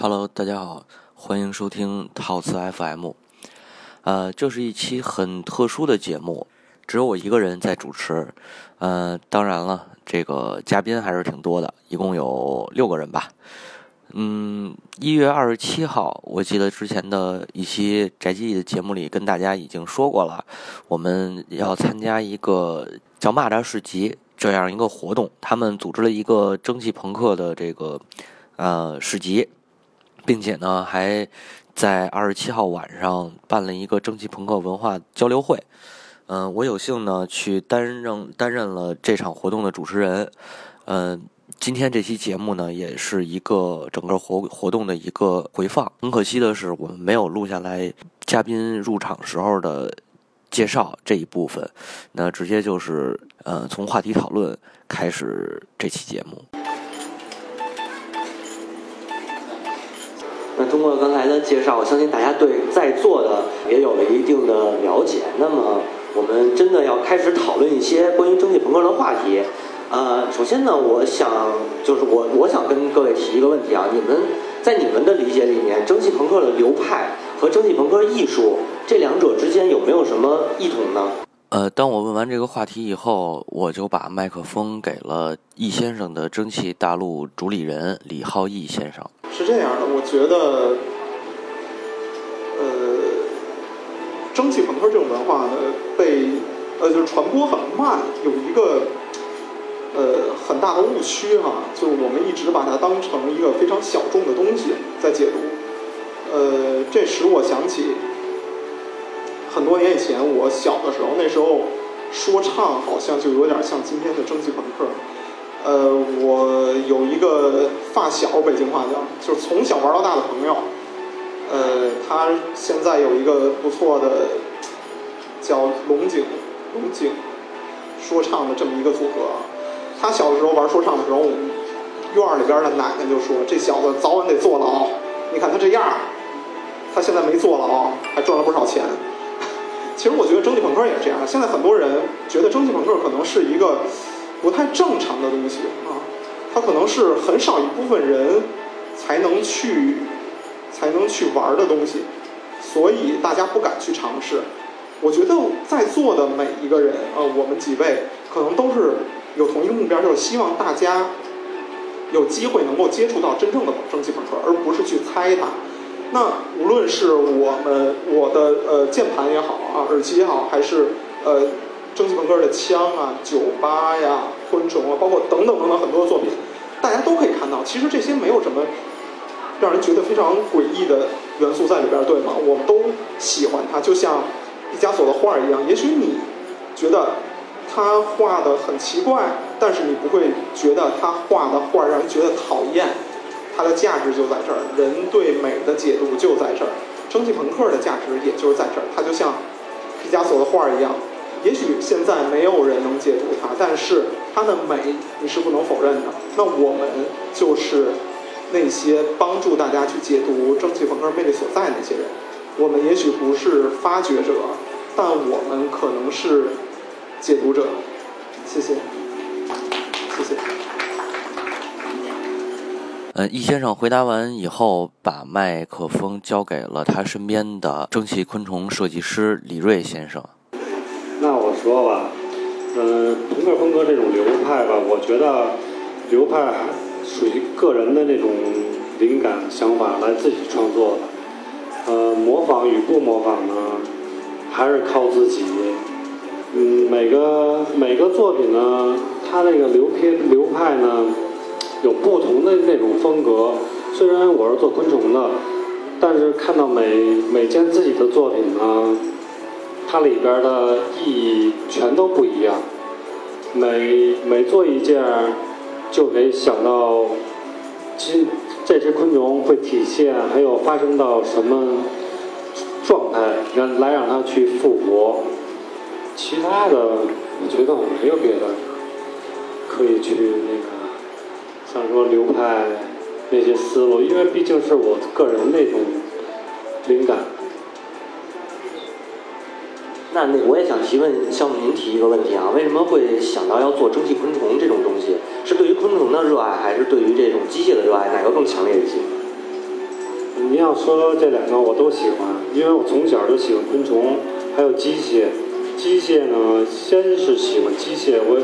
Hello，大家好，欢迎收听套词 FM。呃，这是一期很特殊的节目，只有我一个人在主持。呃，当然了，这个嘉宾还是挺多的，一共有六个人吧。嗯，一月二十七号，我记得之前的一期宅基地的节目里跟大家已经说过了，我们要参加一个叫蚂蚱市集这样一个活动，他们组织了一个蒸汽朋克的这个呃市集。并且呢，还在二十七号晚上办了一个蒸汽朋克文化交流会。嗯，我有幸呢去担任担任了这场活动的主持人。嗯，今天这期节目呢，也是一个整个活活动的一个回放。很可惜的是，我们没有录下来嘉宾入场时候的介绍这一部分。那直接就是呃，从话题讨论开始这期节目。那通过刚才的介绍，我相信大家对在座的也有了一定的了解。那么，我们真的要开始讨论一些关于蒸汽朋克的话题。呃，首先呢，我想就是我我想跟各位提一个问题啊，你们在你们的理解里面，蒸汽朋克的流派和蒸汽朋克艺术这两者之间有没有什么异同呢？呃，当我问完这个话题以后，我就把麦克风给了易先生的蒸汽大陆主理人李浩义先生。是这样的，我觉得，呃，蒸汽朋克这种文化呢，被呃就是传播很慢，有一个呃很大的误区哈，就是我们一直把它当成一个非常小众的东西在解读。呃，这使我想起。很多年以前，我小的时候，那时候说唱好像就有点像今天的蒸汽朋克。呃，我有一个发小，北京话叫，就是从小玩到大的朋友。呃，他现在有一个不错的叫龙井龙井说唱的这么一个组合。他小的时候玩说唱的时候，院里边的奶奶就说：“这小子早晚得坐牢。你看他这样，他现在没坐牢，还赚了不少钱。”其实我觉得蒸汽朋克也是这样。现在很多人觉得蒸汽朋克可能是一个不太正常的东西啊，它可能是很少一部分人才能去才能去玩的东西，所以大家不敢去尝试。我觉得在座的每一个人啊，我们几位可能都是有同一个目标，就是希望大家有机会能够接触到真正的蒸汽朋克，而不是去猜它。那无论是我们我的呃键盘也好啊，耳机也好，还是呃蒸汽朋克的枪啊、酒吧呀、昆虫啊，包括等等等等很多的作品，大家都可以看到，其实这些没有什么让人觉得非常诡异的元素在里边，对吗？我们都喜欢它，就像毕加索的画一样。也许你觉得他画的很奇怪，但是你不会觉得他画的画让人觉得讨厌。它的价值就在这儿，人对美的解读就在这儿。蒸汽朋克的价值也就是在这儿，它就像毕加索的画一样。也许现在没有人能解读它，但是它的美你是不能否认的。那我们就是那些帮助大家去解读蒸汽朋克魅力所在那些人。我们也许不是发掘者，但我们可能是解读者。谢谢，谢谢。嗯，易先生回答完以后，把麦克风交给了他身边的蒸汽昆虫设计师李瑞先生。嗯，朋克风格这种流派吧，我觉得流派属于个人的那种灵感想法来自己创作的。呃，模仿与不模仿呢，还是靠自己。嗯，每个每个作品呢，它那个流片流派呢。有不同的那种风格，虽然我是做昆虫的，但是看到每每件自己的作品呢，它里边的意义全都不一样。每每做一件，就得想到，今这只昆虫会体现还有发生到什么状态，让来让它去复活。其他的，我觉得我没有别的可以去那个。像说流派那些思路，因为毕竟是我个人那种灵感。那我也想提问，向您提一个问题啊，为什么会想到要做蒸汽昆虫这种东西？是对于昆虫的热爱，还是对于这种机械的热爱？哪个更强烈一些？您要说这两个我都喜欢，因为我从小就喜欢昆虫，还有机械。机械呢，先是喜欢机械，我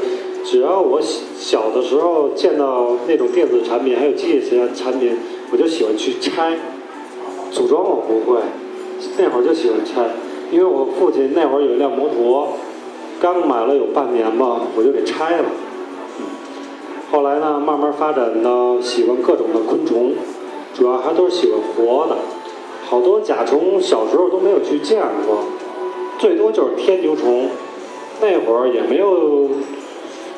只要我小的时候见到那种电子产品，还有机械型产品，我就喜欢去拆。组装我不会，那会儿就喜欢拆，因为我父亲那会儿有一辆摩托，刚买了有半年吧，我就给拆了。后来呢，慢慢发展到喜欢各种的昆虫，主要还都是喜欢活的，好多甲虫小时候都没有去见过。最多就是天牛虫，那会儿也没有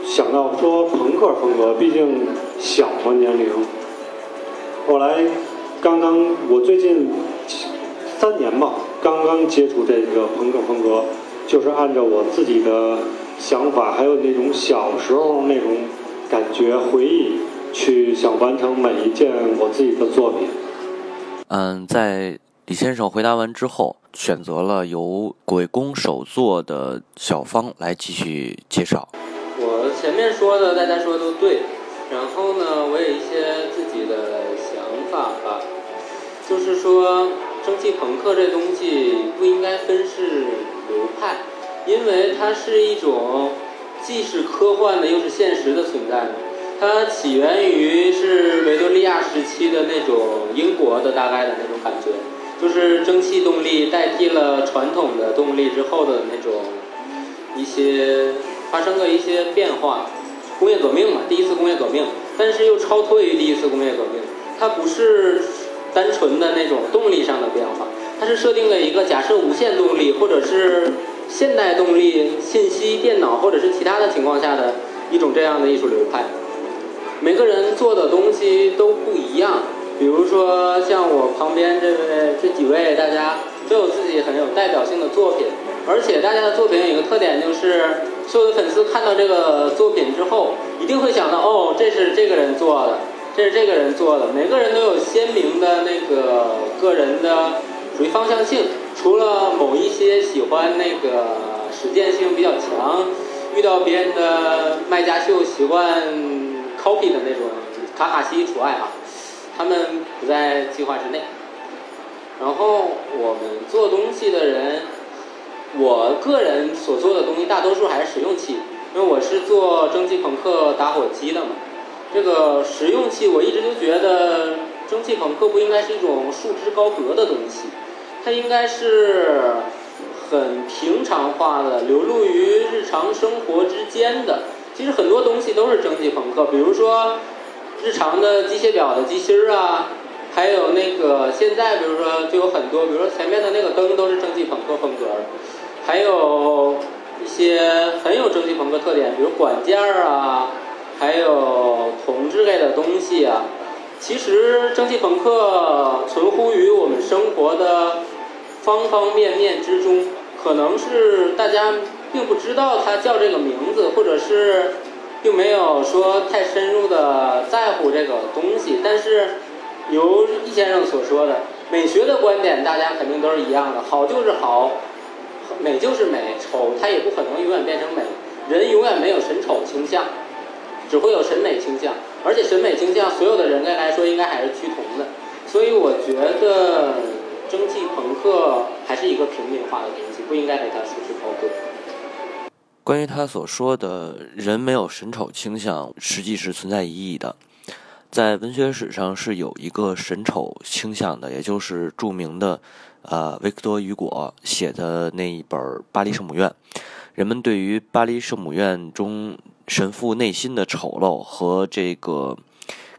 想到说朋克风格，毕竟小嘛年龄。后来刚刚我最近三年吧，刚刚接触这个朋克风格，就是按照我自己的想法，还有那种小时候那种感觉回忆，去想完成每一件我自己的作品。嗯，在李先生回答完之后。选择了由鬼工手作的小方来继续介绍。我前面说的大家说的都对，然后呢，我有一些自己的想法吧，就是说蒸汽朋克这东西不应该分是流派，因为它是一种既是科幻的又是现实的存在。它起源于是维多利亚时期的那种英国的大概的那种感觉。就是蒸汽动力代替了传统的动力之后的那种一些发生的一些变化，工业革命嘛，第一次工业革命，但是又超脱于第一次工业革命，它不是单纯的那种动力上的变化，它是设定了一个假设无限动力或者是现代动力、信息、电脑或者是其他的情况下的一种这样的艺术流派，每个人做的东西都不一样。比如说，像我旁边这位、这几位，大家都有自己很有代表性的作品，而且大家的作品有一个特点，就是所有的粉丝看到这个作品之后，一定会想到，哦，这是这个人做的，这是这个人做的。每个人都有鲜明的那个个人的属于方向性，除了某一些喜欢那个实践性比较强，遇到别人的卖家秀习惯 copy 的那种卡卡西除外啊。他们不在计划之内。然后我们做东西的人，我个人所做的东西大多数还是实用器，因为我是做蒸汽朋克打火机的嘛。这个实用器我一直就觉得，蒸汽朋克不应该是一种束之高阁的东西，它应该是很平常化的，流露于日常生活之间的。其实很多东西都是蒸汽朋克，比如说。日常的机械表的机芯儿啊，还有那个现在，比如说就有很多，比如说前面的那个灯都是蒸汽朋克风格还有一些很有蒸汽朋克特点，比如管件儿啊，还有铜之类的东西啊。其实蒸汽朋克存乎于我们生活的方方面面之中，可能是大家并不知道它叫这个名字，或者是。并没有说太深入的在乎这个东西，但是，由易先生所说的美学的观点，大家肯定都是一样的，好就是好，美就是美，丑它也不可能永远变成美，人永远没有审丑倾向，只会有审美倾向，而且审美倾向所有的人类来说应该还是趋同的，所以我觉得蒸汽朋克还是一个平民化的东西，不应该给它束之高阁。关于他所说的人没有审丑倾向，实际是存在疑义的。在文学史上是有一个审丑倾向的，也就是著名的，呃，维克多·雨果写的那一本《巴黎圣母院》。人们对于巴黎圣母院中神父内心的丑陋和这个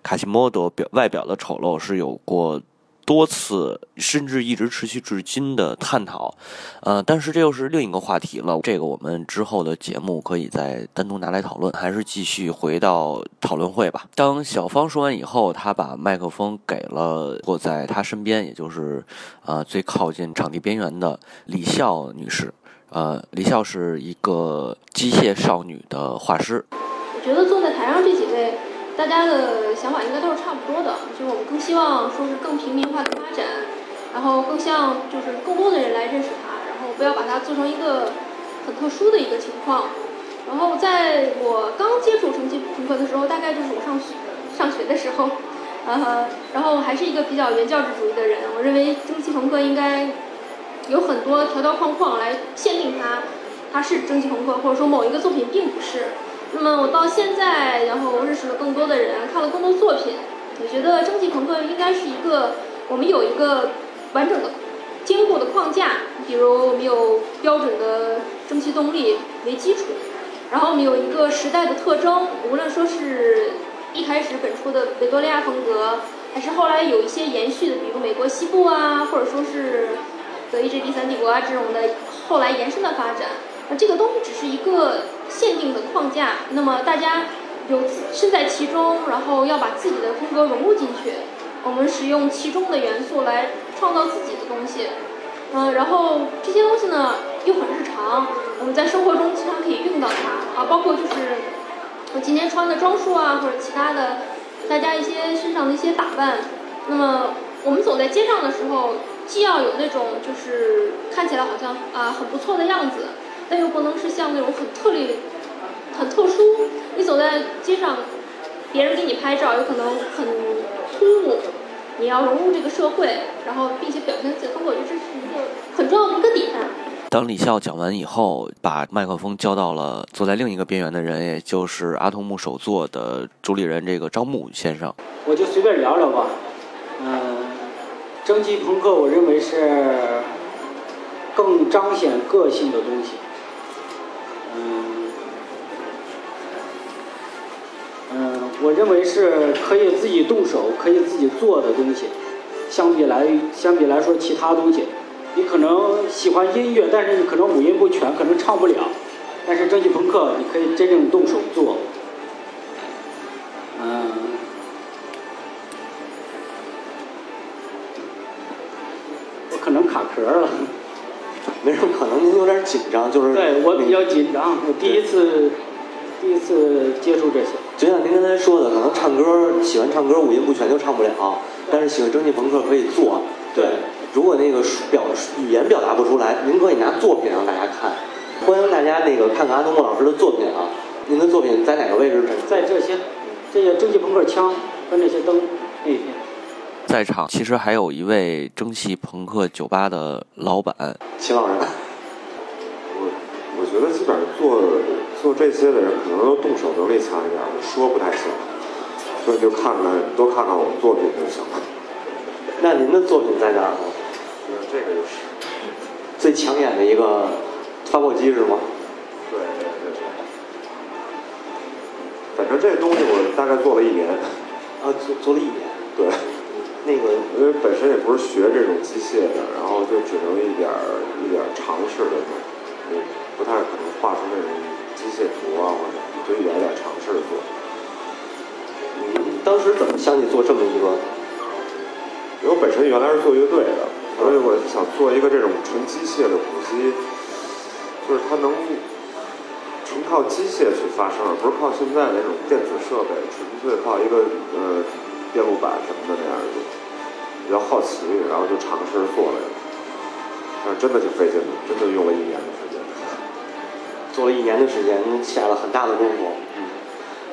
卡西莫多表外表的丑陋是有过。多次甚至一直持续至今的探讨，呃，但是这又是另一个话题了。这个我们之后的节目可以再单独拿来讨论，还是继续回到讨论会吧。当小芳说完以后，他把麦克风给了坐在他身边，也就是呃最靠近场地边缘的李笑女士。呃，李笑是一个机械少女的画师。我觉得坐在台上这几位。大家的想法应该都是差不多的，就是我们更希望说是更平民化的发展，然后更像就是更多的人来认识它，然后不要把它做成一个很特殊的一个情况。然后在我刚接触蒸汽朋克的时候，大概就是我上学上学的时候，呃，然后还是一个比较原教旨主义的人。我认为蒸汽朋克应该有很多条条框框来限定它，它是蒸汽朋克，或者说某一个作品并不是。那么我到现在，然后认识了更多的人，看了更多作品，我觉得蒸汽朋克应该是一个我们有一个完整的、坚固的框架，比如我们有标准的蒸汽动力为基础，然后我们有一个时代的特征，无论说是一开始本初的维多利亚风格，还是后来有一些延续的，比如美国西部啊，或者说是德意志第三帝国啊这种的后来延伸的发展。那这个东西只是一个限定的框架，那么大家有身在其中，然后要把自己的风格融入进去。我们使用其中的元素来创造自己的东西，嗯，然后这些东西呢又很日常，我们在生活中经常可以用到它啊，包括就是我今天穿的装束啊，或者其他的，大家一些身上的一些打扮。那么我们走在街上的时候，既要有那种就是看起来好像啊很不错的样子。但又不能是像那种很特例、很特殊。你走在街上，别人给你拍照，有可能很突兀。你要融入这个社会，然后并且表现自己我觉得这是一个很重要的一个点。当李笑讲完以后，把麦克风交到了坐在另一个边缘的人，也就是阿童木首座的主理人这个张木先生。我就随便聊聊吧。蒸汽朋克，我认为是更彰显个性的东西。嗯嗯我认为是可以自己动手、可以自己做的东西，相比来相比来说，其他东西，你可能喜欢音乐，但是你可能五音不全，可能唱不了。但是蒸汽朋克，你可以真正动手做。嗯，卡壳了。没什么可能，您有点紧张，就是对我比较紧张，我第一次第一次接触这些。就像您刚才说的，可能唱歌喜欢唱歌五音不全就唱不了，但是喜欢蒸汽朋克可以做。对，如果那个表语言表达不出来，您可以拿作品让大家看。欢迎大家那个看看阿东木老师的作品啊。您的作品在哪个位置？在这些这些蒸汽朋克枪和那些灯那边。在场其实还有一位蒸汽朋克酒吧的老板秦老师。我我觉得基本上做。做这些的人可能都动手能力强一点，说不太行，所以就看看多看看我作品就行了。那您的作品在哪儿呢？这个就是最抢眼的一个发货机是吗？对对对对。反正这东西我大概做了一年。啊，做做了一年。对。那个因为本身也不是学这种机械的，然后就只能一点儿一点儿尝试的做，不太可能画出那种。机械图啊，或者就一点点尝试着做。你，当时怎么想起做这么一个？因为我本身原来是做乐队的，所以我想做一个这种纯机械的鼓机，就是它能纯靠机械去发声，不是靠现在那种电子设备，纯粹靠一个呃电路板什么的那样的。比较好奇，然后就尝试做了，但是真的挺费劲的，真的用了一年的时间。做了一年的时间，下了很大的功夫。嗯，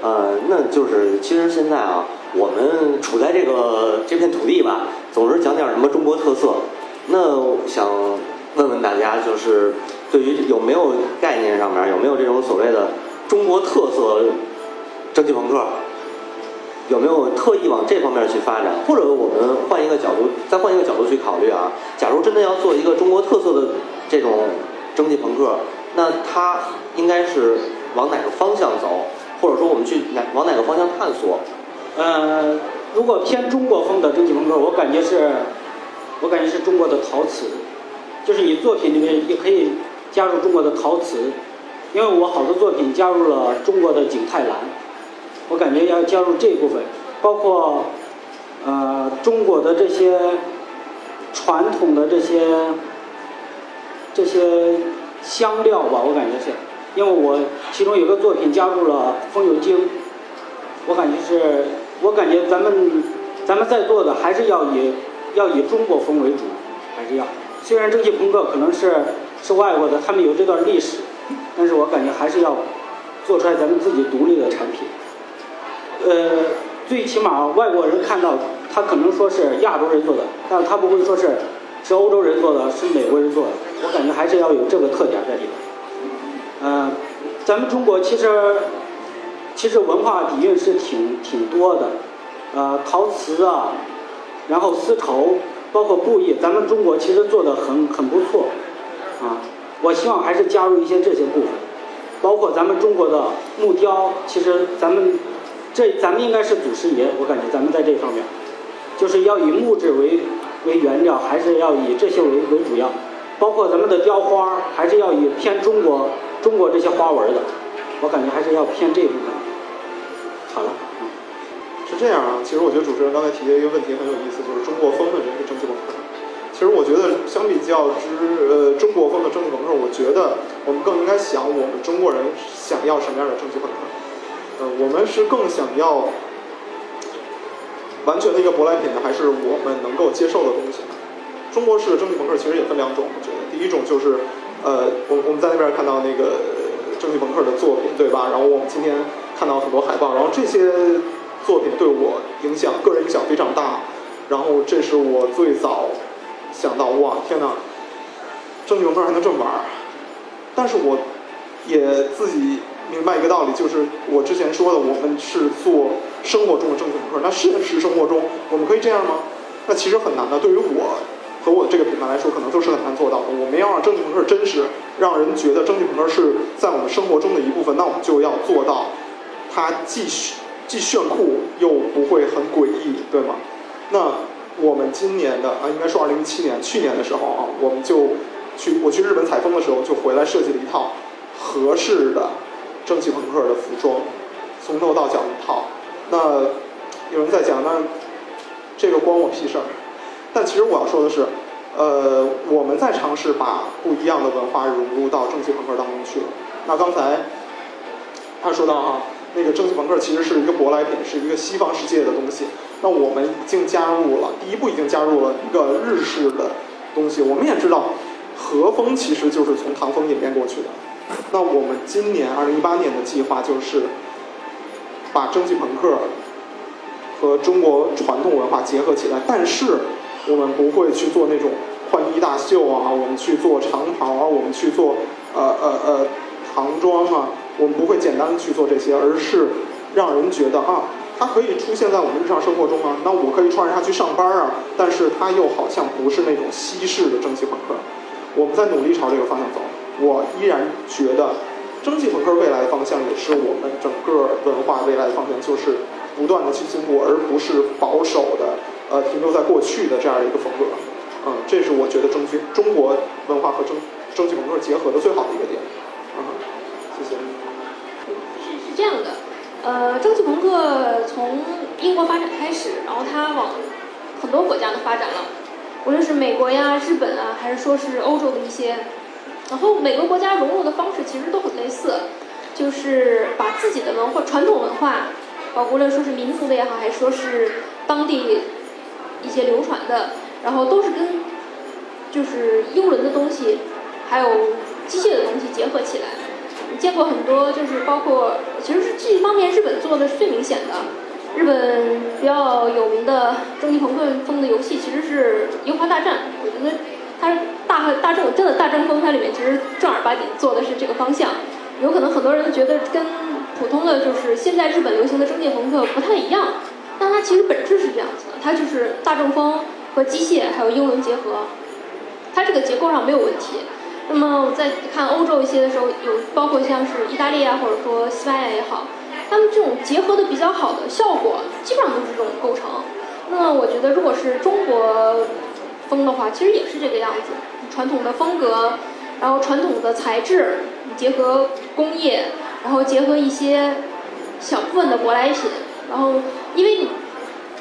呃，那就是其实现在啊，我们处在这个这片土地吧，总是讲点什么中国特色。那想问问大家，就是对于有没有概念上面有没有这种所谓的中国特色蒸汽朋克，有没有特意往这方面去发展？或者我们换一个角度，再换一个角度去考虑啊，假如真的要做一个中国特色的这种蒸汽朋克。那它应该是往哪个方向走，或者说我们去哪往哪个方向探索？呃，如果偏中国风的蒸汽朋克，我感觉是，我感觉是中国的陶瓷，就是你作品里面也可以加入中国的陶瓷，因为我好多作品加入了中国的景泰蓝，我感觉要加入这一部分，包括呃中国的这些传统的这些这些。香料吧，我感觉是，因为我其中有个作品加入了风油精，我感觉是，我感觉咱们咱们在座的还是要以要以中国风为主，还是要。虽然蒸汽朋克可能是是外国的，他们有这段历史，但是我感觉还是要做出来咱们自己独立的产品。呃，最起码外国人看到他可能说是亚洲人做的，但他不会说是是欧洲人做的，是美国人做的。我感觉还是要有这个特点在里边。嗯、咱们中国其实其实文化底蕴是挺挺多的，呃，陶瓷啊，然后丝绸，包括布艺，咱们中国其实做的很很不错，啊，我希望还是加入一些这些部分，包括咱们中国的木雕，其实咱们这咱们应该是祖师爷，我感觉咱们在这方面，就是要以木质为为原料，还是要以这些为为主要，包括咱们的雕花，还是要以偏中国中国这些花纹的，我感觉还是要偏这部分。好了，嗯。是这样啊，其实我觉得主持人刚才提的一个问题很有意思，就是中国风的这个蒸汽朋克。其实我觉得相比较之呃中国风的蒸汽朋克，我觉得我们更应该想我们中国人想要什么样的蒸汽朋克。呃，我们是更想要完全的一个舶来品呢，还是我们能够接受的东西呢？中国式的蒸汽朋克其实也分两种，我觉得第一种就是呃，我我们在那边看到那个蒸汽朋克的作品，对吧？然后我们今天看到很多海报，然后这些作品对我影响，个人影响非常大。然后这是我最早想到，哇，天哪，蒸汽朋克还能这么玩！但是我也自己明白一个道理，就是我之前说的，我们是做生活中的蒸汽朋克。那现实生活中我们可以这样吗？那其实很难的。对于我和我这个品牌来说，可能都是很难做到的。我们要让蒸汽朋克真实，让人觉得蒸汽朋克是在我们生活中的一部分，那我们就要做到它既既炫酷又不会很诡异，对吗？那我们今年的啊，应该说二零一七年，去年的时候啊，我们就去我去日本采风的时候，就回来设计了一套合适的蒸汽朋克的服装，从头到脚一套。那有人在讲，那这个关我屁事儿。但其实我要说的是，呃，我们在尝试把不一样的文化融入到蒸汽朋克当中去了。那刚才他说到哈、那个蒸汽朋克其实是一个舶来品，是一个西方世界的东西。那我们已经加入了第一步，已经加入了一个日式的东西。我们也知道，和风其实就是从唐风演变过去的。那我们今年二零一八年的计划就是把蒸汽朋克和中国传统文化结合起来，但是我们不会去做那种换衣大秀啊，我们去做长袍啊，我们去做呃呃呃唐装啊，我们不会简单的去做这些，而是让人觉得啊，它可以出现在我们日常生活中啊，那我可以穿着它去上班啊，但是它又好像不是那种西式的蒸汽朋克。我们在努力朝这个方向走，我依然觉得蒸汽朋克未来的方向也是我们整个文化未来的方向，就是不断的去进步，而不是保守的呃停留在过去的这样一个风格。嗯，这是我觉得蒸汽中国文化和蒸蒸汽朋克结合的最好的一个点。嗯，谢谢。是是这样的，呃，蒸汽朋克从英国发展开始，然后它往很多国家都发展了，无论是美国呀、日本啊，还是说是欧洲的一些，然后每个国家融入的方式其实都很类似，就是把自己的文化、传统文化，呃，无论说是民族的也好，还是说是当地一些流传的，然后都是跟就是英伦的东西，还有机械的东西结合起来。你见过很多，就是包括，其实是这一方面日本做的是最明显的。日本比较有名的蒸汽朋克风的游戏其实是《樱花大战》，我觉得它大大众真的大众风，它里面其实正儿八经做的是这个方向。有可能很多人觉得跟普通的就是现在日本流行的中介朋克不太一样，但它其实本质是这样子的，它就是大众风和机械还有英伦结合，它这个结构上没有问题。那么我在看欧洲一些的时候，有包括像是意大利啊，或者说西班牙也好，他们这种结合的比较好的效果，基本上都是这种构成。那么我觉得，如果是中国风的话，其实也是这个样子，传统的风格，然后传统的材质，结合工业，然后结合一些小部分的舶来品，然后因为你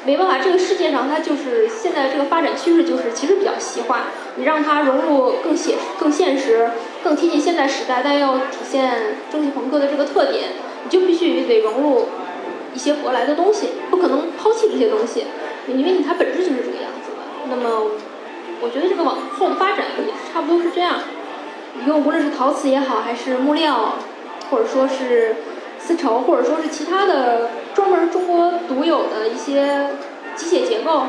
没办法，这个世界上它就是现在这个发展趋势就是其实比较西化，你让它融入更写更现实、更贴近现代时代，但要体现蒸汽朋克的这个特点，你就必须得融入一些舶来的东西，不可能抛弃这些东西，因为你它本质就是这个样子的。那么，我觉得这个往后的发展也是差不多是这样。你用无论是陶瓷也好，还是木料，或者说是丝绸，或者说是其他的专门中国独有的一些机械结构，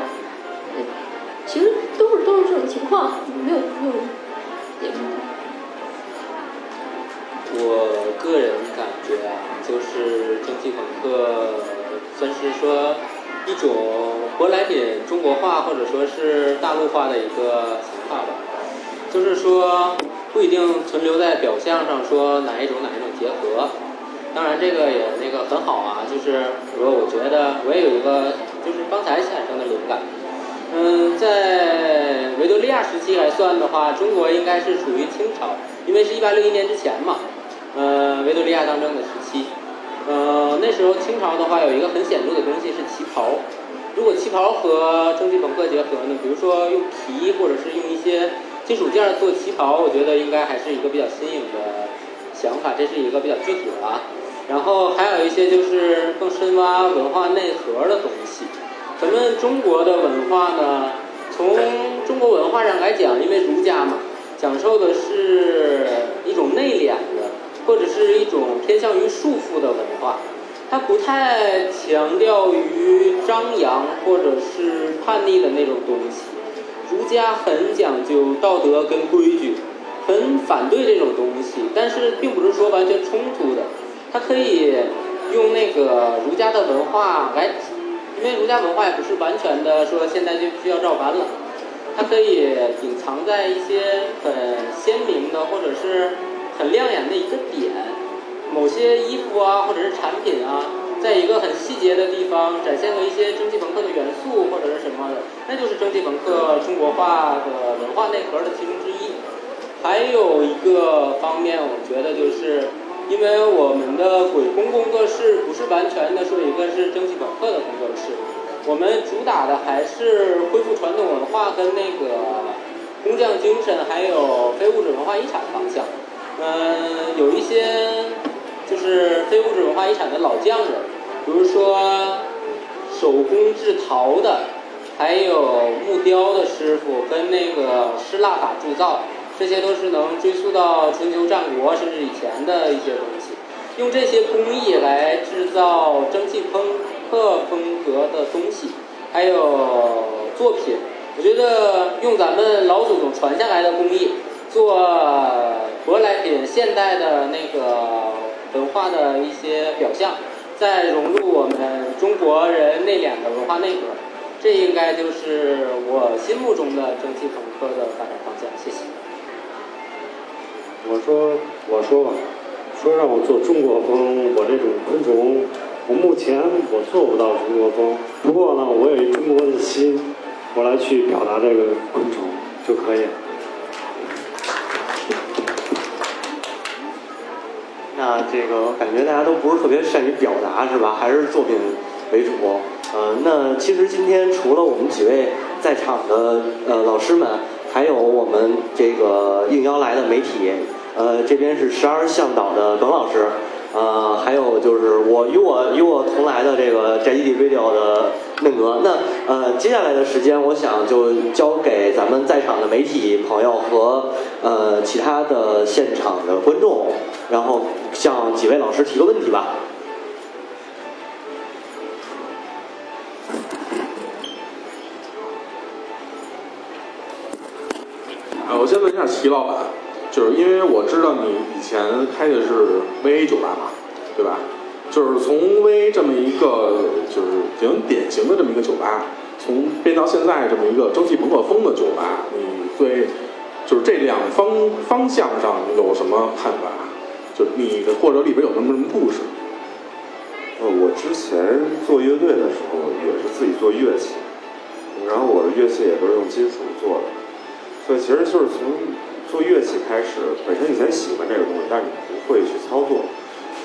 其实都是都是这种情况，没有没有也没有我个人感觉啊，就是蒸汽朋克算是说一种舶来品中国化或者说是大陆化的一个想法吧。就是说不一定存留在表象上说哪一种哪一种结合。当然这个也那个很好啊，就是说我觉得我也有一个就是刚才产生的灵感。嗯，在维多利亚时期来算的话，中国应该是处于清朝，因为是一八六一年之前嘛。呃，维多利亚当政的时期，呃，那时候清朝的话有一个很显著的东西是旗袍。如果旗袍和蒸汽朋克结合呢，比如说用皮或者是用一些金属件做旗袍，我觉得应该还是一个比较新颖的想法，这是一个比较具体的啊。然后还有一些就是更深挖文化内核的东西。咱们中国的文化呢，从中国文化上来讲，因为儒家嘛，讲授的是一种内敛的，或者是一种偏向于束缚的文化，它不太强调于张扬或者是叛逆的那种东西。儒家很讲究道德跟规矩，很反对这种东西，但是并不是说完全冲突的。它可以用那个儒家的文化来，因为儒家文化也不是完全的说现在就需要照搬了，它可以隐藏在一些很鲜明的或者是很亮眼的一个点，某些衣服啊或者是产品啊，在一个很细节的地方展现了一些蒸汽朋克的元素或者是什么的，那就是蒸汽朋克中国化的文化内核的其中之一。还有一个方面，我觉得就是。因为我们的鬼工工作室不是完全的说一个是蒸汽朋克的工作室，我们主打的还是恢复传统文化跟那个工匠精神，还有非物质文化遗产方向。嗯，有一些就是非物质文化遗产的老匠人，比如说手工制陶的，还有木雕的师傅跟那个失蜡法铸造。这些都是能追溯到春秋战国甚至以前的一些东西，用这些工艺来制造蒸汽朋克风格的东西，还有作品。我觉得用咱们老祖宗传下来的工艺做舶来品、现代的那个化的一些表象，再融入我们中国人内敛的文化内核，这应该就是我心目中的蒸汽朋克的发展方向。谢谢。我说，我说吧，说让我做中国风，我这种昆虫，我目前我做不到中国风。不过呢，我有一中国的心，我来去表达这个昆虫就可以了。那这个感觉大家都不是特别善于表达，是吧？还是作品为主。呃，那其实今天除了我们几位在场的呃老师们，还有我们这个应邀来的媒体，呃，这边是十二向导的耿老师，呃，还有就是我与我与我同来的这个宅基地 radio 的嫩哥。那呃，接下来的时间，我想就交给咱们在场的媒体朋友和呃其他的现场的观众，然后向几位老师提个问题吧。啊，我先问一下齐老板，就是因为我知道你以前开的是 VA 酒吧嘛，对吧？就是从 VA 这么一个就是挺典型的这么一个酒吧，从变到现在这么一个蒸汽朋克风的酒吧，你对就是这两方方向上有什么看法？就你的或者里边有什么什么故事？呃，我之前做乐队的时候也是自己做乐器，然后我的乐器也都是用金属做的，所以其实就是从做乐器开始，本身以前喜欢这个东西，但是你不会去操作，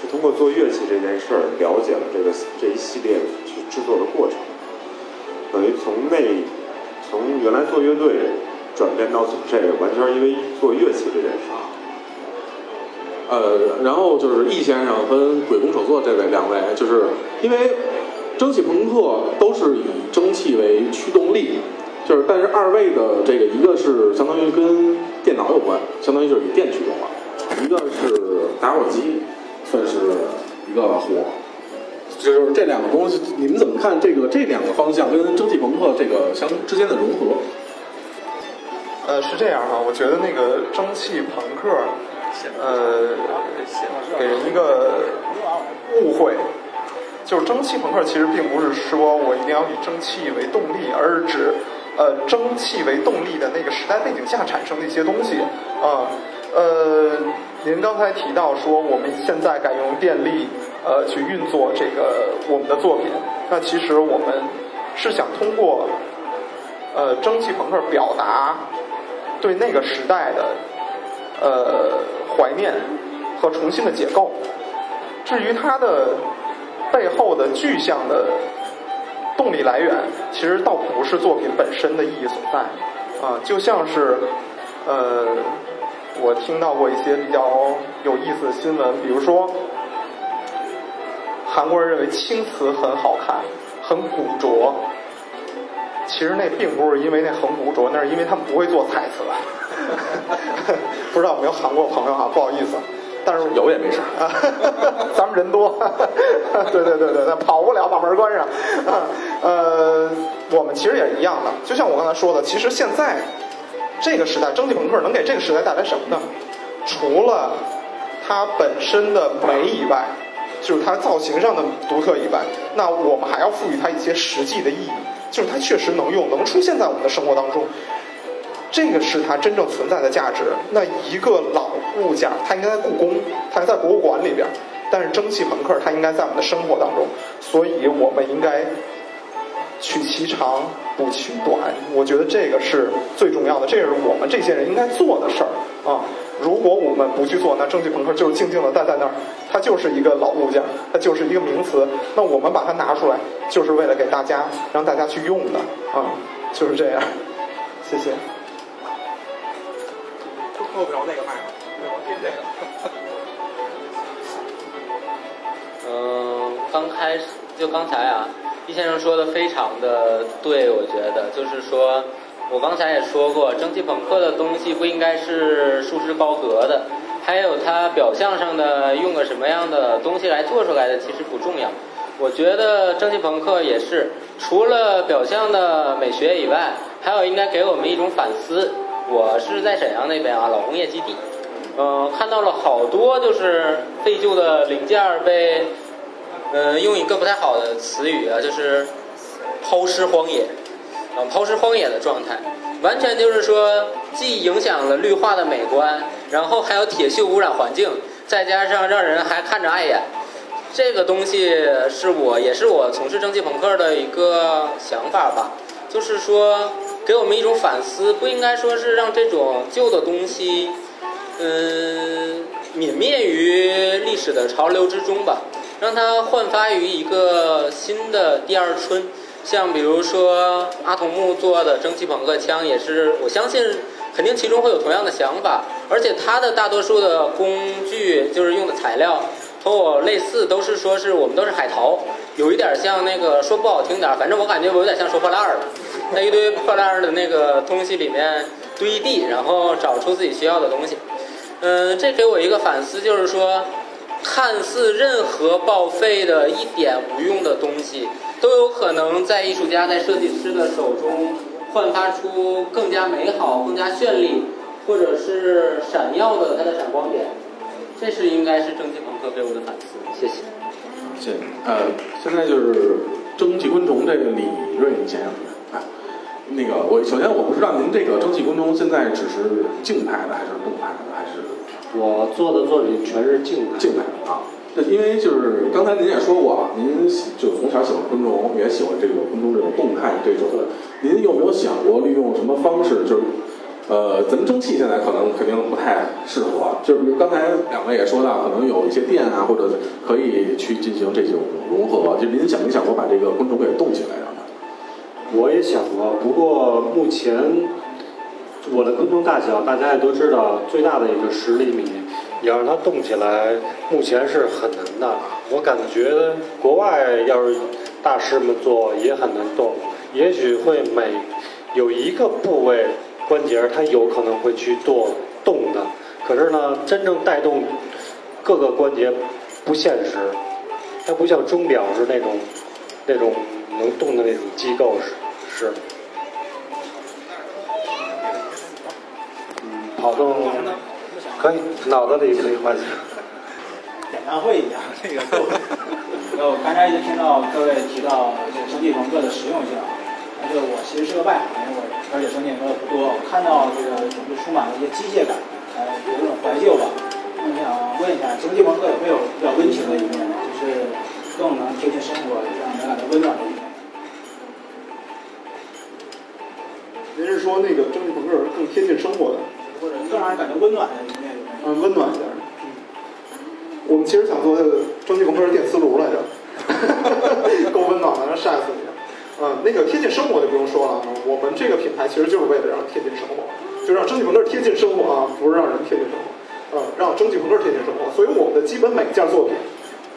是通过做乐器这件事儿了解了这个这一系列去制作的过程，等于从那从原来做乐队转变到做这个，完全是因为做乐器这件事儿。呃，然后就是易先生跟鬼工手作这位两位，就是因为蒸汽朋克都是以蒸汽为驱动力，就是但是二位的这个一个是相当于跟电脑有关，相当于就是以电驱动了；一个是打火机，算是一个火，就是这两个东西，你们怎么看这个这两个方向跟蒸汽朋克这个相之间的融合？呃，是这样哈，我觉得那个蒸汽朋克，呃，给人一个误会，就是蒸汽朋克其实并不是说我一定要以蒸汽为动力，而是指呃蒸汽为动力的那个时代背景下产生的一些东西啊。呃，您刚才提到说我们现在改用电力呃去运作这个我们的作品，那其实我们是想通过呃蒸汽朋克表达对那个时代的呃怀念和重新的解构。至于它的背后的具象的动力来源，其实倒不是作品本身的意义所在啊，就像是呃。我听到过一些比较有意思的新闻，比如说，韩国人认为青瓷很好看，很古拙。其实那并不是因为那很古拙，那是因为他们不会做彩瓷。不知道有没有韩国朋友啊？不好意思，但是有也没事啊。咱们人多，对对对对对，跑不了，把门关上。呃，我们其实也是一样的，就像我刚才说的，其实现在。这个时代，蒸汽朋克能给这个时代带来什么呢？除了它本身的美以外，就是它造型上的独特以外，那我们还要赋予它一些实际的意义，就是它确实能用，能出现在我们的生活当中。这个是它真正存在的价值。那一个老物件，它应该在故宫，它在博物馆里边，但是蒸汽朋克它应该在我们的生活当中，所以我们应该。取其长，补其短，我觉得这个是最重要的，这是我们这些人应该做的事儿啊！如果我们不去做，那蒸汽朋克就是静静的待在那儿，它就是一个老物件，它就是一个名词。那我们把它拿出来，就是为了给大家，让大家去用的啊，就是这样。谢谢。够不着那个麦了，嗯，刚开始就刚才啊。易先生说的非常的对，我觉得就是说，我刚才也说过，蒸汽朋克的东西不应该是束之高阁的，还有它表象上的用个什么样的东西来做出来的，其实不重要。我觉得蒸汽朋克也是，除了表象的美学以外，还有应该给我们一种反思。我是在沈阳那边啊，老工业基地，嗯，看到了好多就是废旧的零件被。嗯，用一个不太好的词语啊，就是抛尸荒野，啊，抛尸荒野的状态，完全就是说，既影响了绿化的美观，然后还有铁锈污染环境，再加上让人还看着碍眼。这个东西是我，也是我从事蒸汽朋克的一个想法吧，就是说，给我们一种反思，不应该说是让这种旧的东西，嗯，泯灭于历史的潮流之中吧。让它焕发于一个新的第二春，像比如说阿童木做的蒸汽朋克枪，也是我相信肯定其中会有同样的想法，而且它的大多数的工具就是用的材料和我类似，都是说是我们都是海淘，有一点像那个说不好听点，反正我感觉我有点像收破烂儿的，在一堆破烂儿的那个东西里面堆地，然后找出自己需要的东西。嗯，这给我一个反思，就是说。看似任何报废的一点无用的东西，都有可能在艺术家、在设计师的手中焕发出更加美好、更加绚丽，或者是闪耀的它的闪光点。这是应该是蒸汽朋克给我的反思。谢谢。谢谢。呃，现在就是蒸汽昆虫这个李瑞先生啊，那个我首先我不知道您这个蒸汽昆虫现在只是静态的还是动态的还是？我做的作品全是静态，静态的啊。那因为就是刚才您也说过啊，您就从小喜欢昆虫，也喜欢这个昆虫这种动态这种。您有没有想过利用什么方式？就是呃，咱们蒸汽现在可能肯定不太适合。就是刚才两位也说到，可能有一些电啊，或者可以去进行这种融合。就您想没想过把这个昆虫给动起来？让它？我也想过，不过目前。我的昆虫大小，大家也都知道，最大的也就十厘米，你要让它动起来，目前是很难的。我感觉国外要是大师们做也很难动，也许会每有一个部位关节，它有可能会去做动的。可是呢，真正带动各个关节不现实。它不像钟表是那种那种能动的那种机构是是。嗯，跑动可以，脑子里可以幻想。演唱会一样，这个。然后刚才一直听到各位提到这个蒸汽朋克的实用性，但是我其实是个外行，因为我了解蒸汽朋克不多。我看到这个总是充满了一些机械感，呃，有一种怀旧吧。我想问一下，蒸汽朋克有没有比较温情的一面，就是更能贴近生活，让人感到温暖的您是说那个蒸汽朋克更贴近生活的，或者更让人感觉温暖的一面？嗯，温暖一点。我们其实想做的蒸汽朋克电磁炉来着，够温暖的，能晒死你。嗯，那个贴近生活就不用说了，我们这个品牌其实就是为了让贴近生活，就让蒸汽朋克贴近生活啊，不是让人贴近生活。嗯，让蒸汽朋克贴近生活，所以我们的基本每一件作品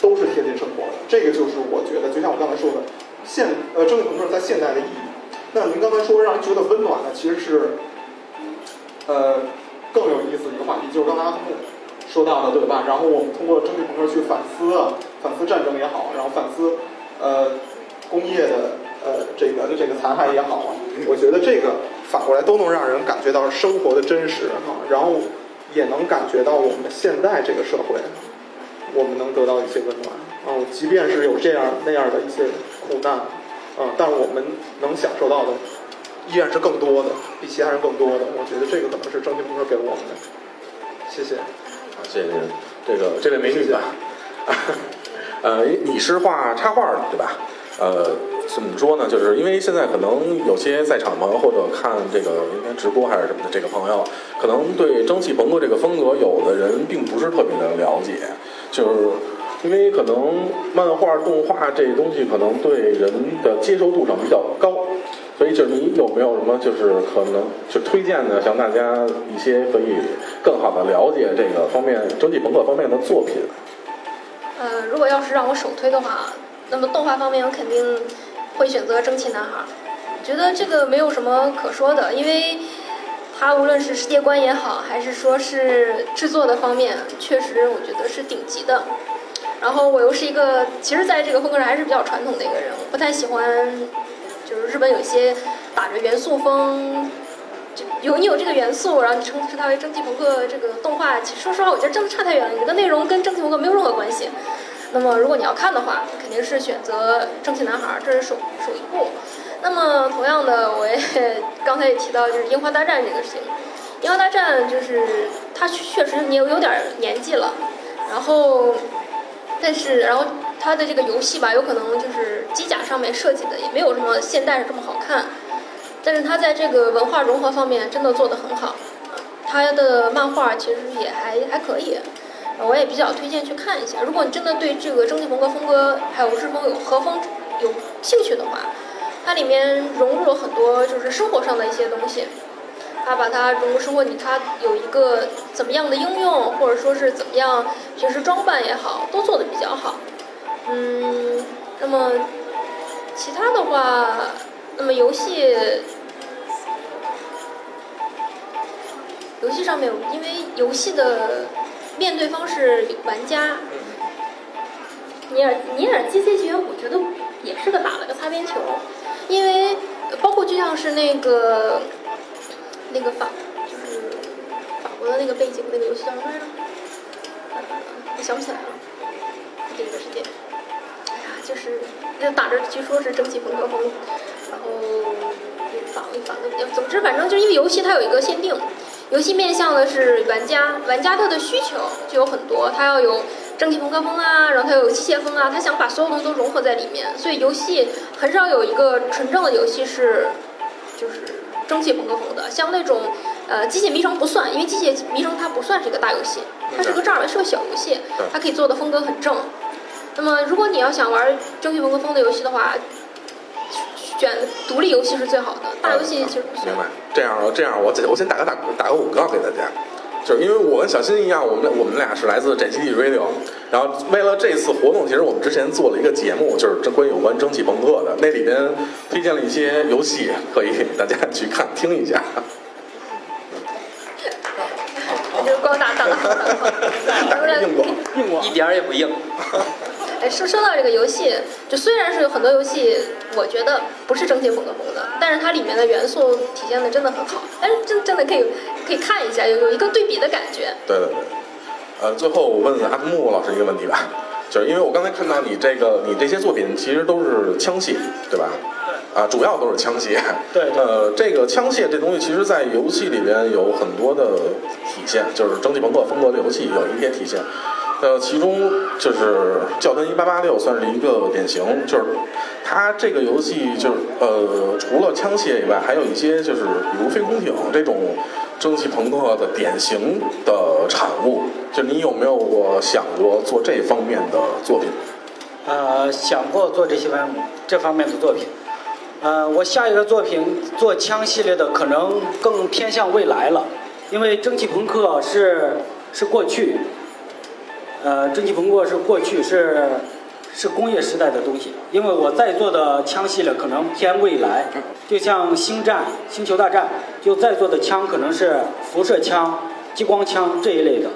都是贴近生活的。这个就是我觉得，就像我刚才说的，现呃蒸汽朋克在现代的意义。那您刚才说让人觉得温暖的，其实是呃更有意思的一个话题，就是刚才阿木说到的，对吧？然后我们通过蒸汽朋克去反思啊，反思战争也好，然后反思呃工业的呃这个这个残害也好，我觉得这个反过来都能让人感觉到生活的真实啊，然后也能感觉到我们现在这个社会，我们能得到一些温暖啊，即便是有这样那样的一些苦难啊，但是我们能享受到的依然是更多的，比其他人更多的。我觉得这个可能是蒸汽朋克给了我们的。谢谢。啊，谢谢您。这个这位美女吧，呃，你是画插画的对吧？呃，怎么说呢？就是因为现在可能有些在场朋友或者看这个应该直播还是什么的这个朋友，可能对蒸汽朋克这个风格，有的人并不是特别的了解，就是因为可能漫画、动画这东西可能对人的接受度上比较高，所以就是你有没有什么就是可能就推荐的，向大家一些可以更好的了解这个方面蒸汽朋克方面的作品？呃，如果要是让我首推的话，那么动画方面我肯定会选择《蒸汽男孩》。觉得这个没有什么可说的，因为它无论是世界观也好，还是说是制作的方面，确实我觉得是顶级的。然后我又是一个，其实在这个风格上还是比较传统的一个人，我不太喜欢，就是日本有一些打着元素风。就有你有这个元素，然后你称称它为蒸汽朋克这个动画，其实说实话，我觉得真的差太远了。你的内容跟蒸汽朋克没有任何关系。那么如果你要看的话，肯定是选择《蒸汽男孩》，这是首首一部。那么同样的，我也刚才也提到，就是《樱花大战》这个事情。《樱花大战》就是它确实你有有点年纪了，然后但是然后它的这个游戏吧，有可能就是机甲上面设计的也没有什么现代这么好看。但是它在这个文化融合方面真的做得很好，它的漫画其实也还还可以，我也比较推荐去看一下。如果你真的对这个蒸汽朋克风格还有日风有和风有兴趣的话，它里面融入了很多就是生活上的一些东西，他把它融入生活里，他有一个怎么样的应用，或者说是怎么样平时装扮也好，都做的比较好。嗯，那么其他的话。那么游戏，游戏上面，因为游戏的面对方是玩家，尼尔尼尔机械纪元，我觉得也是个打了个擦边球，因为包括就像是那个那个法，就是法国的那个背景那个游戏叫什么来着？我想不起来了，这个世界，哎呀，就是就打着据说是蒸汽朋克风。然后反反正总之反正就因为游戏它有一个限定，游戏面向的是玩家，玩家他的需求就有很多，他要有蒸汽朋克风啊，然后他有机械风啊，他想把所有东西都融合在里面，所以游戏很少有一个纯正的游戏是就是蒸汽朋克风的，像那种呃机械迷城不算，因为机械迷城它不算是一个大游戏，它是个正儿是个小游戏，它可以做的风格很正。那么如果你要想玩蒸汽朋克风的游戏的话，选独立游戏是最好的，大游戏其实不明白。这样，这样，我我先打个打打个广告给大家，就是因为我跟小新一样，我们我们俩是来自宅基地 Radio，然后为了这次活动，其实我们之前做了一个节目，就是这关于有关蒸汽朋克的，那里边推荐了一些游戏，可以大家去看听一下。就光打 打了，硬过，硬过，一点也不硬。哎，说说到这个游戏，就虽然是有很多游戏，我觉得不是蒸汽朋克风的，但是它里面的元素体现的真的很好，哎，真真的可以可以看一下，有有一个对比的感觉。对对对，呃，最后我问阿童木老师一个问题吧，就是因为我刚才看到你这个你这些作品其实都是枪械，对吧？啊，主要都是枪械。对。呃，这个枪械这东西，其实在游戏里边有很多的体现，就是蒸汽朋克风格的游戏有一些体现。呃，其中就是《教团一八八六》算是一个典型，就是它这个游戏就是呃，除了枪械以外，还有一些就是比如飞空艇这种蒸汽朋克的典型的产物。就你有没有过想过做这方面的作品？呃，想过做这些方这方面的作品。呃，我下一个作品做枪系列的，可能更偏向未来了，因为蒸汽朋克是是过去。呃，蒸汽朋克是过去是是工业时代的东西，因为我在做的枪系列可能偏未来，就像星战、星球大战，就在座的枪可能是辐射枪、激光枪这一类的，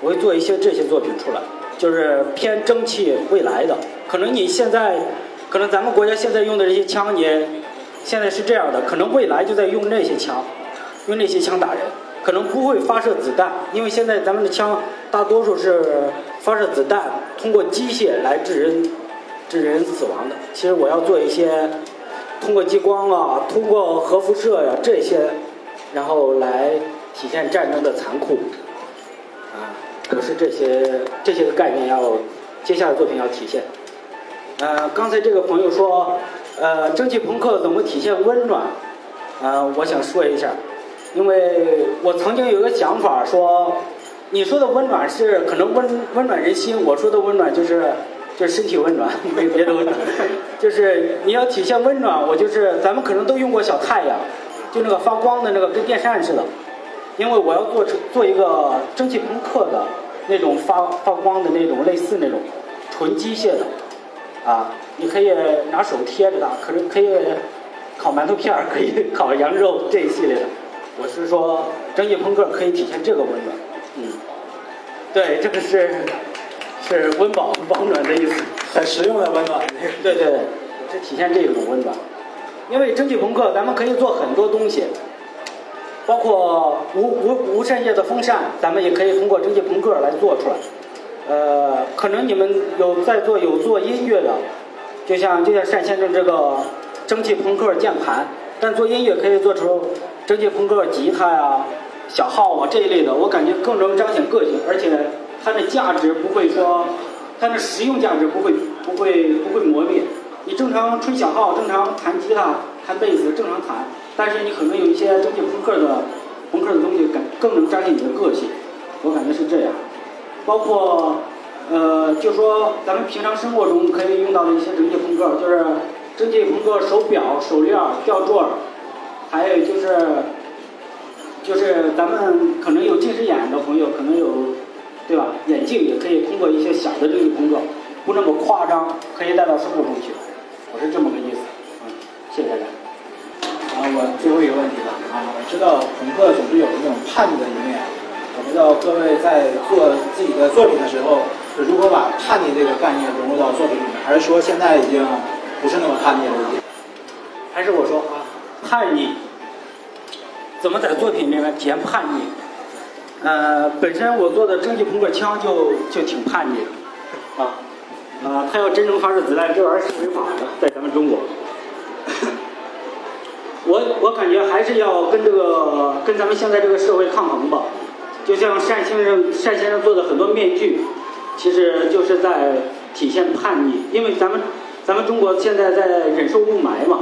我会做一些这些作品出来，就是偏蒸汽未来的。可能你现在，可能咱们国家现在用的这些枪，你现在是这样的，可能未来就在用那些枪，用那些枪打人。可能不会发射子弹，因为现在咱们的枪大多数是发射子弹，通过机械来致人致人死亡的。其实我要做一些通过激光啊，通过核辐射呀这些，然后来体现战争的残酷。啊，可是这些这些个概念要接下来作品要体现。呃，刚才这个朋友说，呃，蒸汽朋克怎么体现温暖？呃，我想说一下。因为我曾经有个想法说，你说的温暖是可能温温暖人心，我说的温暖就是就是身体温暖，没 别的温暖。就是你要体现温暖，我就是咱们可能都用过小太阳，就那个发光的那个跟电扇似的。因为我要做成做一个蒸汽朋克的那种发发光的那种类似那种纯机械的啊，你可以拿手贴着它，可是可以烤馒头片儿，可以烤羊肉这一系列的。我是说，蒸汽朋克可以体现这个温暖，对，这个是是温饱保暖的意思，很实用的温暖。对对对，是体现这种温暖。因为蒸汽朋克，咱们可以做很多东西，包括无无无扇叶的风扇，咱们也可以通过蒸汽朋克来做出来。呃，可能你们有在做有做音乐的，就像就像单先生这个蒸汽朋克键盘，但做音乐可以做出。蒸汽朋克吉他呀、小号啊这一类的，我感觉更能彰显个性，而且它的价值不会说，它的实用价值不会不会不会磨灭。你正常吹小号、正常弹吉他、弹贝斯正常弹，但是你可能有一些整体朋克的朋克的东西，感更能彰显你的个性。我感觉是这样。包括呃，就说咱们平常生活中可以用到的一些蒸汽朋克，就是蒸汽朋克手表、手链、吊坠。还有就是，就是咱们可能有近视眼的朋友，可能有，对吧？眼镜也可以通过一些小的这个工作，不那么夸张，可以带到生活中去。我是这么个意思。嗯，谢谢大家。啊，我最后一个问题了啊，我知道朋克总是有那种叛逆的一面，我不知道各位在做自己的作品的时候，是如何把叛逆这个概念融入到作品里面，还是说现在已经不是那么叛逆了？还是我说啊？叛逆，怎么在作品里面体现叛逆？呃，本身我做的蒸汽朋克枪就就挺叛逆的，啊，啊，它要真正发射子弹，这玩意儿是违法的，在咱们中国。我我感觉还是要跟这个跟咱们现在这个社会抗衡吧。就像单先生单先生做的很多面具，其实就是在体现叛逆，因为咱们咱们中国现在在忍受雾霾嘛。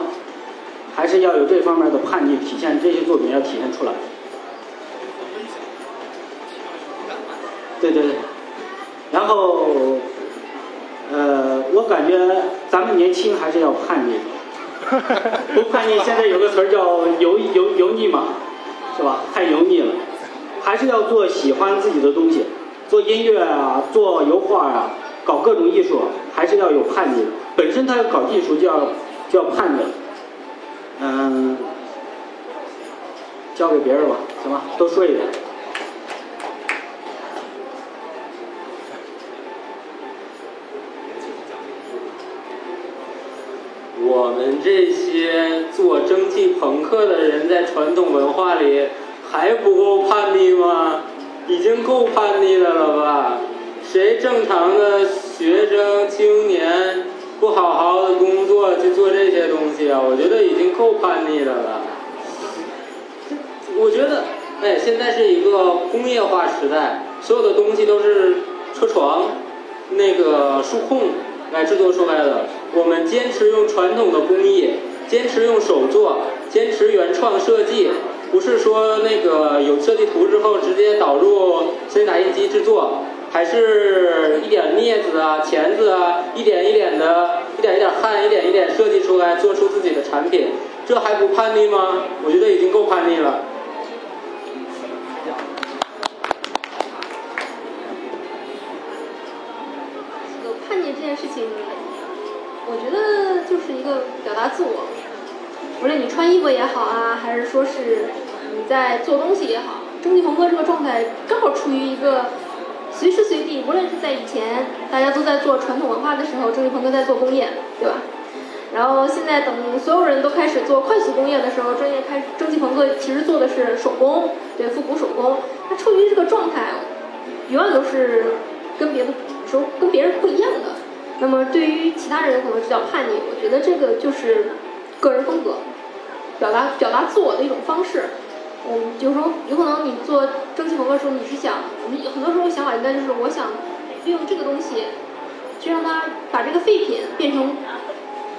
还是要有这方面的叛逆，体现这些作品要体现出来。对对对，然后，呃，我感觉咱们年轻还是要叛逆，不叛逆，现在有个词儿叫油油油腻嘛，是吧？太油腻了，还是要做喜欢自己的东西，做音乐啊，做油画啊，搞各种艺术，还是要有叛逆。本身他要搞艺术，就要就要叛逆。嗯交给别人吧行吧都说一遍我们这些做蒸汽朋克的人在传统文化里还不够叛逆吗？已经够叛逆的了吧？谁正常的学生青年不好好的工作去做这些东西啊？我觉得已经够叛逆的了。我觉得，哎，现在是一个工业化时代，所有的东西都是车床、那个数控来制作出来的。我们坚持用传统的工艺，坚持用手做，坚持原创设计，不是说那个有设计图之后直接导入 3D 打印机制作，还是一点镊子啊、钳子啊，一点一点的、一点一点焊、一点一点设计出来，做出自己的产品，这还不叛逆吗？我觉得已经够叛逆了。叛逆这件事情，我觉得就是一个表达自我。无论你穿衣服也好啊，还是说是你在做东西也好，蒸汽朋克这个状态刚好处于一个随时随地，无论是在以前大家都在做传统文化的时候，蒸汽朋克在做工业，对吧？然后现在等所有人都开始做快速工业的时候，郑业开蒸汽朋克其实做的是手工，对复古手工。他处于这个状态，永远都是跟别的时候跟别人不一样的。那么对于其他人可能比较叛逆，我觉得这个就是个人风格，表达表达自我的一种方式。嗯，有时候有可能你做蒸汽朋克的时候，你是想，我们很多时候想法应该就是我想利用这个东西，去让它把这个废品变成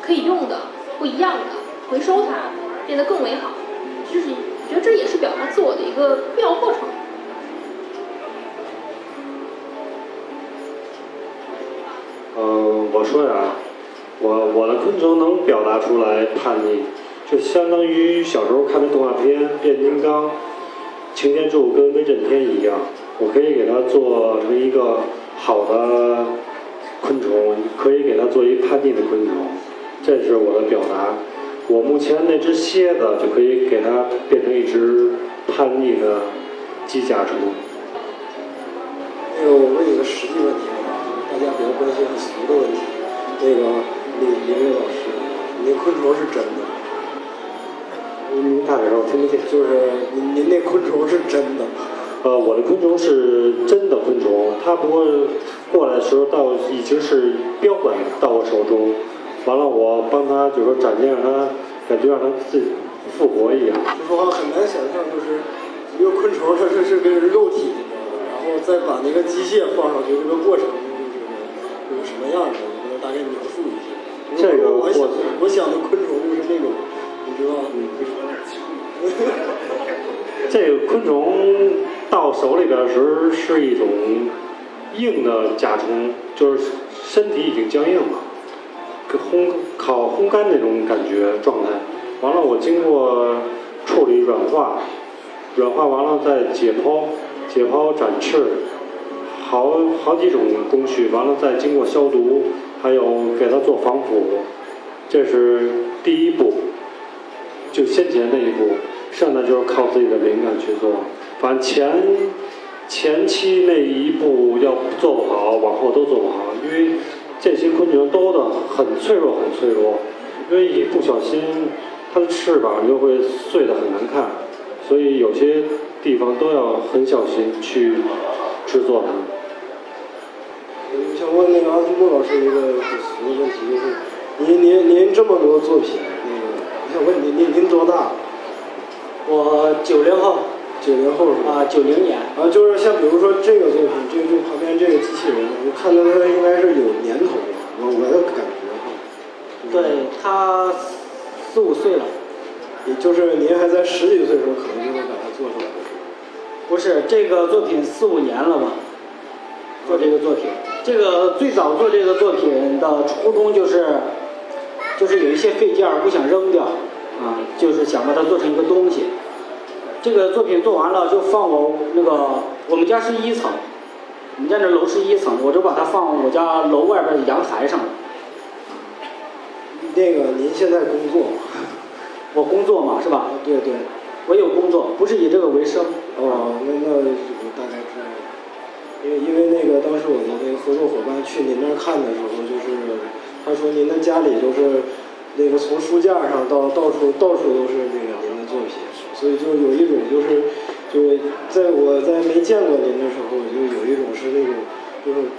可以用的、不一样的，回收它，变得更美好。就是我觉得这也是表达自我的一个必要过程。嗯，我说呀，我我的昆虫能表达出来叛逆，就相当于小时候看的动画片《变形金刚》，擎天柱跟威震天一样，我可以给它做成一个好的昆虫，可以给它做一叛逆的昆虫，这是我的表达。我目前那只蝎子就可以给它变成一只叛逆的机甲虫。那个我问你个实际问题，大家比较关心很俗的问题。那个李李伟老师，你那昆虫是真的？您大点声，我听不见。就是您您那昆虫是真的？呃，我的昆虫是真的昆虫，它不过过来的时候到已经是标本到我手中，完了我帮它就是说展现让它感觉让它自己复活一样。就说很难想象，就是一个昆虫它是是个肉体，然后再把那个机械放上去，这个过程就是有什么样的？你能大概描述一下？这个我想我想的昆虫就是那种，你知道吗？这个昆虫到手里边时是一种硬的甲虫，就是身体已经僵硬了，烘烤烘干那种感觉状态。完了，我经过处理软化，软化完了再解剖，解剖展翅，好好几种工序。完了再经过消毒，还有给它做防腐，这是第一步，就先前那一步。剩的就是靠自己的灵感去做，反正前前期那一步要做不好，往后都做不好，因为这些昆虫都的很脆弱，很脆弱，因为一不小心它的翅膀就会碎的很难看，所以有些地方都要很小心去制作它。我想问那个阿苏莫老师一个很俗的问题，就是您您您这么多作品，个我想问您您您多大？我九零后，九零后是吧？啊，九零年。啊，就是像比如说这个作品，这个就旁边这个机器人，我看到它应该是有年头了，我我的感觉哈。对，他四五岁了。也就是您还在十几岁的时候，可能就能把它做出来。不是，这个作品四五年了吧？做这个作品，这个最早做这个作品的初衷就是，就是有一些废件儿不想扔掉。啊，就是想把它做成一个东西。这个作品做完了就放我那个，我们家是一层，我们家那楼是一层，我就把它放我家楼外边的阳台上。那个您现在工作？我工作嘛，是吧？对对，我有工作，不是以这个为生。哦，那那我大概知道。因为因为那个当时我的那个合作伙伴去您那儿看的时候，就是他说您的家里就是。那个从书架上到到处到处都是那个您的作品，所以就有一种就是就在我在没见过您的时候，就有一种是那种就是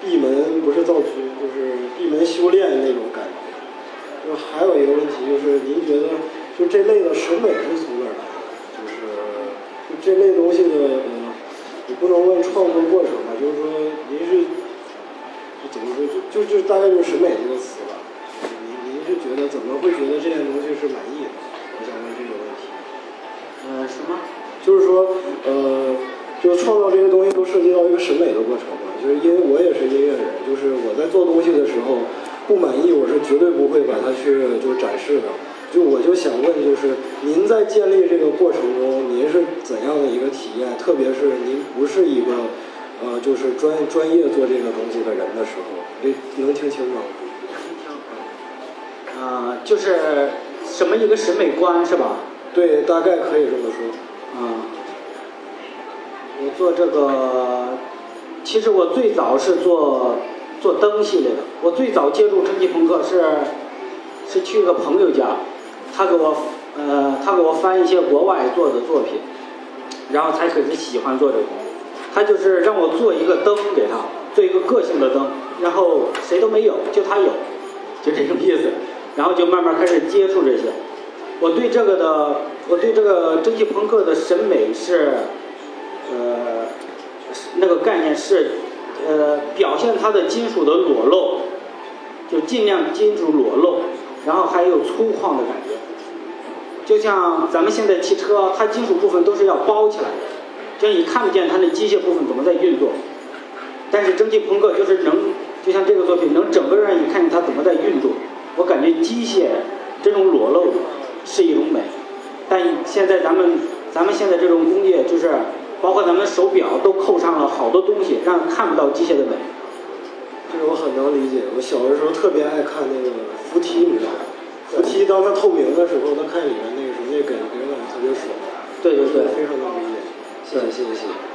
闭门不是造车，就是闭门修炼那种感觉。就还有一个问题就是，您觉得就这类的审美是从哪儿来的？就是就这类东西的，嗯，你不能问创作过程吧，就是说您是就怎么说，就就就大概就是审美这个词吧。您您是觉得怎么会觉得这件东西是满意的？我想问这个问题。呃，什么？就是说，呃，就是创造这些东西都涉及到一个审美的过程嘛。就是因为我也是音乐人，就是我在做东西的时候不满意，我是绝对不会把它去就是展示的。就我就想问，就是您在建立这个过程中，您是怎样的一个体验？特别是您不是一个呃，就是专专业做这个东西的人的时候，这能听清吗？啊、就是什么一个审美观是吧？对，大概可以这么说。啊、我做这个，其实我最早是做做灯系列的。我最早接触蒸汽朋克是是去一个朋友家，他给我呃他给我翻一些国外做的作品，然后才开始喜欢做这个。他就是让我做一个灯给他，做一个个性的灯，然后谁都没有，就他有，就这个意思。然后就慢慢开始接触这些。我对这个的，我对这个蒸汽朋克的审美是，呃，那个概念是，呃，表现它的金属的裸露，就尽量金属裸露，然后还有粗犷的感觉。就像咱们现在汽车，它金属部分都是要包起来的，就你看不见它那机械部分怎么在运作。但是蒸汽朋克就是能，就像这个作品，能整个让你看见它怎么在运作。我感觉机械这种裸露是一种美，但现在咱们咱们现在这种工业，就是包括咱们手表都扣上了好多东西，让人看不到机械的美。这个我很能理解。我小的时候特别爱看那个扶梯，你知道吗？扶梯当它透明的时候，它看里面那个什么，那感觉让人特别爽。对对对，非常能理解。谢谢谢谢谢谢。